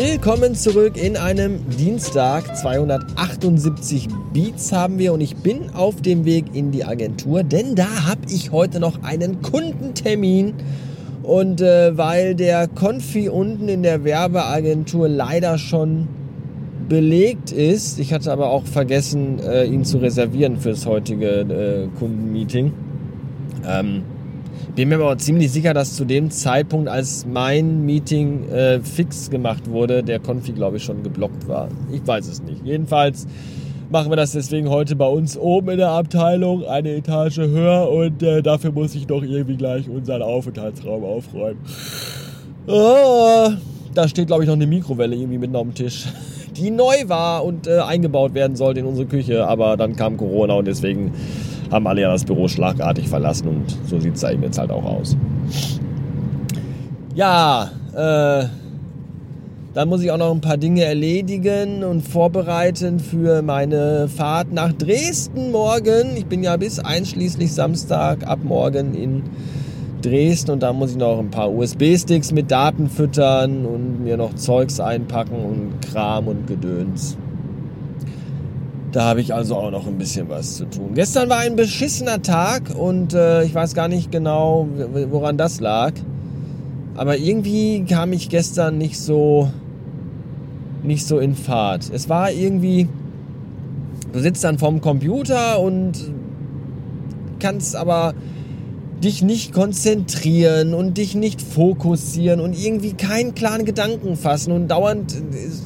Willkommen zurück in einem Dienstag. 278 Beats haben wir und ich bin auf dem Weg in die Agentur, denn da habe ich heute noch einen Kundentermin. Und äh, weil der Konfi unten in der Werbeagentur leider schon belegt ist, ich hatte aber auch vergessen, äh, ihn zu reservieren fürs heutige äh, Kundenmeeting. Ähm, bin mir aber ziemlich sicher, dass zu dem Zeitpunkt, als mein Meeting äh, fix gemacht wurde, der Konfi, glaube ich, schon geblockt war. Ich weiß es nicht. Jedenfalls machen wir das deswegen heute bei uns oben in der Abteilung, eine Etage höher und äh, dafür muss ich doch irgendwie gleich unseren Aufenthaltsraum aufräumen. Oh, da steht, glaube ich, noch eine Mikrowelle irgendwie mitten auf dem Tisch, die neu war und äh, eingebaut werden sollte in unsere Küche, aber dann kam Corona und deswegen haben alle ja das Büro schlagartig verlassen und so sieht es da eben jetzt halt auch aus. Ja, äh, dann muss ich auch noch ein paar Dinge erledigen und vorbereiten für meine Fahrt nach Dresden morgen. Ich bin ja bis einschließlich Samstag ab morgen in Dresden und da muss ich noch ein paar USB-Sticks mit Daten füttern und mir noch Zeugs einpacken und Kram und Gedöns. Da habe ich also auch noch ein bisschen was zu tun. Gestern war ein beschissener Tag und äh, ich weiß gar nicht genau, woran das lag. Aber irgendwie kam ich gestern nicht so nicht so in Fahrt. Es war irgendwie du sitzt dann vorm Computer und kannst aber dich nicht konzentrieren und dich nicht fokussieren und irgendwie keinen klaren Gedanken fassen und dauernd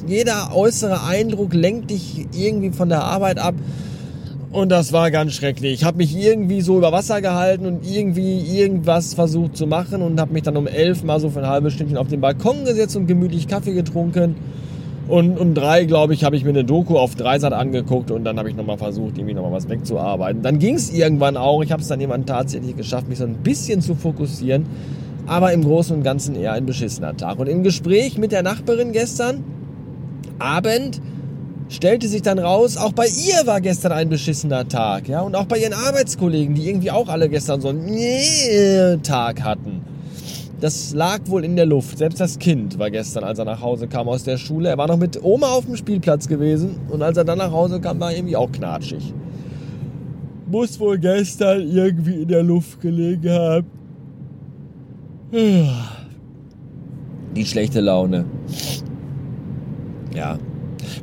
jeder äußere Eindruck lenkt dich irgendwie von der Arbeit ab. Und das war ganz schrecklich. Ich habe mich irgendwie so über Wasser gehalten und irgendwie irgendwas versucht zu machen und habe mich dann um elf mal so für ein halbes Stündchen auf den Balkon gesetzt und gemütlich Kaffee getrunken. Und um drei, glaube ich, habe ich mir eine Doku auf Dreisat angeguckt und dann habe ich nochmal versucht, irgendwie nochmal was wegzuarbeiten. Dann ging es irgendwann auch. Ich habe es dann jemand tatsächlich geschafft, mich so ein bisschen zu fokussieren. Aber im Großen und Ganzen eher ein beschissener Tag. Und im Gespräch mit der Nachbarin gestern Abend stellte sich dann raus, auch bei ihr war gestern ein beschissener Tag. Ja? Und auch bei ihren Arbeitskollegen, die irgendwie auch alle gestern so einen Tag hatten. Das lag wohl in der Luft. Selbst das Kind war gestern, als er nach Hause kam aus der Schule. Er war noch mit Oma auf dem Spielplatz gewesen und als er dann nach Hause kam, war er irgendwie auch knatschig. Muss wohl gestern irgendwie in der Luft gelegen haben. Die schlechte Laune. Ja,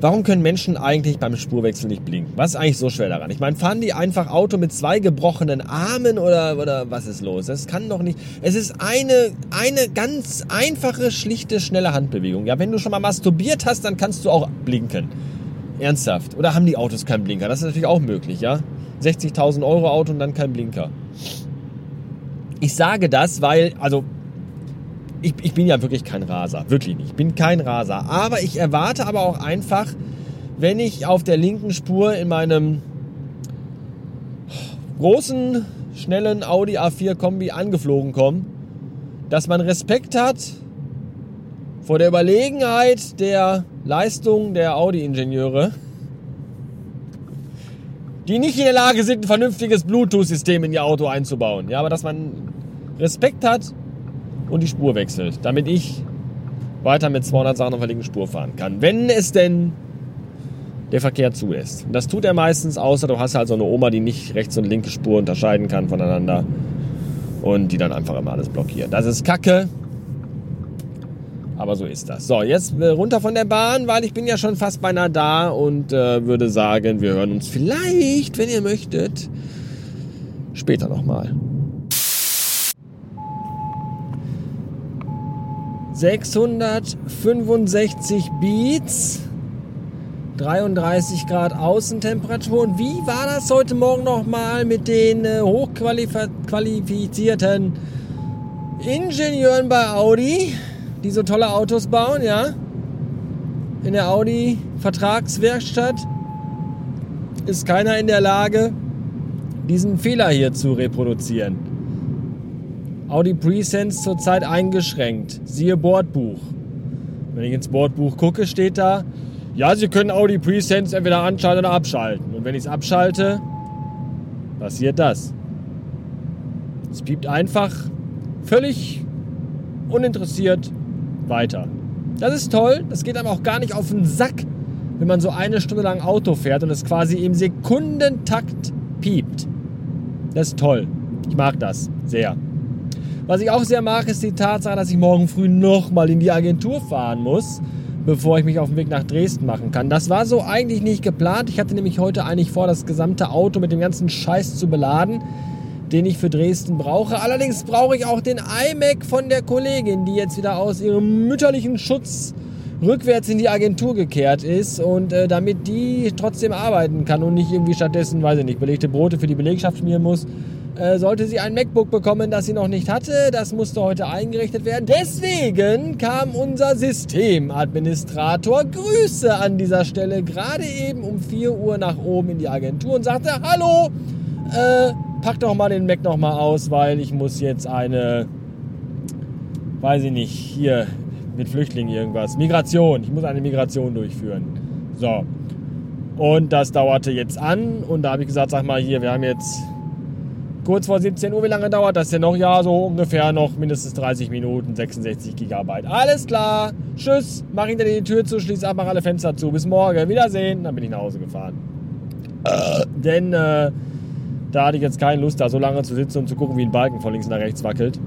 Warum können Menschen eigentlich beim Spurwechsel nicht blinken? Was ist eigentlich so schwer daran? Ich meine, fahren die einfach Auto mit zwei gebrochenen Armen oder, oder was ist los? Das kann doch nicht. Es ist eine, eine ganz einfache, schlichte, schnelle Handbewegung. Ja, wenn du schon mal masturbiert hast, dann kannst du auch blinken. Ernsthaft. Oder haben die Autos keinen Blinker? Das ist natürlich auch möglich, ja? 60.000 Euro Auto und dann kein Blinker. Ich sage das, weil, also ich, ich bin ja wirklich kein Raser, wirklich nicht. Ich bin kein Raser. Aber ich erwarte aber auch einfach, wenn ich auf der linken Spur in meinem großen, schnellen Audi A4 Kombi angeflogen komme, dass man Respekt hat vor der Überlegenheit der Leistung der Audi-Ingenieure, die nicht in der Lage sind, ein vernünftiges Bluetooth-System in ihr Auto einzubauen. Ja, aber dass man Respekt hat und die Spur wechselt, damit ich weiter mit 200 Sachen auf der linken Spur fahren kann. Wenn es denn der Verkehr zulässt. Und das tut er meistens, außer du hast halt so eine Oma, die nicht rechts und linke Spur unterscheiden kann voneinander und die dann einfach immer alles blockiert. Das ist Kacke. Aber so ist das. So, jetzt äh, runter von der Bahn, weil ich bin ja schon fast beinahe da und äh, würde sagen, wir hören uns vielleicht, wenn ihr möchtet, später nochmal. 665 Beats, 33 Grad Außentemperatur. Und wie war das heute Morgen nochmal mit den äh, hochqualifizierten Ingenieuren bei Audi, die so tolle Autos bauen, ja? In der Audi Vertragswerkstatt ist keiner in der Lage, diesen Fehler hier zu reproduzieren. Audi Presense zurzeit eingeschränkt. Siehe Bordbuch. Wenn ich ins Bordbuch gucke, steht da, ja, Sie können Audi Presense entweder anschalten oder abschalten. Und wenn ich es abschalte, passiert das. Es piept einfach völlig uninteressiert weiter. Das ist toll. Das geht aber auch gar nicht auf den Sack, wenn man so eine Stunde lang Auto fährt und es quasi im Sekundentakt piept. Das ist toll. Ich mag das sehr. Was ich auch sehr mag, ist die Tatsache, dass ich morgen früh nochmal in die Agentur fahren muss, bevor ich mich auf den Weg nach Dresden machen kann. Das war so eigentlich nicht geplant. Ich hatte nämlich heute eigentlich vor, das gesamte Auto mit dem ganzen Scheiß zu beladen, den ich für Dresden brauche. Allerdings brauche ich auch den iMac von der Kollegin, die jetzt wieder aus ihrem mütterlichen Schutz rückwärts in die Agentur gekehrt ist und äh, damit die trotzdem arbeiten kann und nicht irgendwie stattdessen, weiß ich nicht, belegte Brote für die Belegschaft schmieren muss, äh, sollte sie ein MacBook bekommen, das sie noch nicht hatte. Das musste heute eingerichtet werden. Deswegen kam unser Systemadministrator, Grüße an dieser Stelle, gerade eben um 4 Uhr nach oben in die Agentur und sagte, hallo, äh, pack doch mal den Mac noch mal aus, weil ich muss jetzt eine, weiß ich nicht, hier mit Flüchtlingen irgendwas. Migration. Ich muss eine Migration durchführen. So. Und das dauerte jetzt an. Und da habe ich gesagt, sag mal hier, wir haben jetzt kurz vor 17 Uhr. Wie lange dauert das denn noch? Ja, so ungefähr noch mindestens 30 Minuten, 66 Gigabyte. Alles klar. Tschüss. Mach hinter dir die Tür zu, schließ ab, mach alle Fenster zu. Bis morgen. Wiedersehen. Dann bin ich nach Hause gefahren. Äh, denn äh, da hatte ich jetzt keine Lust, da so lange zu sitzen und zu gucken, wie ein Balken von links nach rechts wackelt.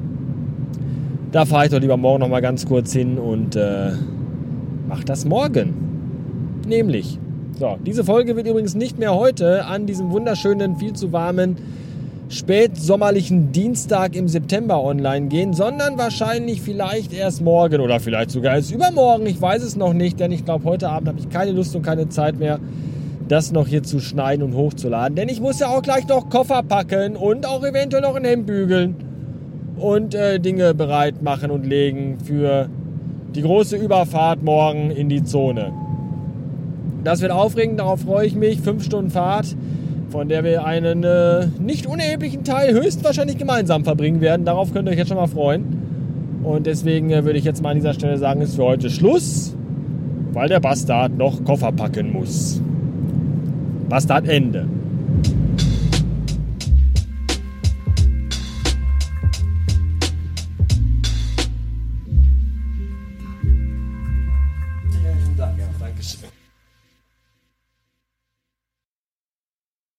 Da fahre ich doch lieber morgen noch mal ganz kurz hin und äh, mach das morgen. Nämlich. So, diese Folge wird übrigens nicht mehr heute an diesem wunderschönen, viel zu warmen, spätsommerlichen Dienstag im September online gehen, sondern wahrscheinlich vielleicht erst morgen oder vielleicht sogar erst übermorgen. Ich weiß es noch nicht, denn ich glaube, heute Abend habe ich keine Lust und keine Zeit mehr, das noch hier zu schneiden und hochzuladen. Denn ich muss ja auch gleich noch Koffer packen und auch eventuell noch ein Hemd bügeln und äh, Dinge bereit machen und legen für die große Überfahrt morgen in die Zone. Das wird aufregend, darauf freue ich mich. Fünf Stunden Fahrt, von der wir einen äh, nicht unerheblichen Teil höchstwahrscheinlich gemeinsam verbringen werden. Darauf könnt ihr euch jetzt schon mal freuen. Und deswegen äh, würde ich jetzt mal an dieser Stelle sagen, ist für heute Schluss, weil der Bastard noch Koffer packen muss. Bastard Ende.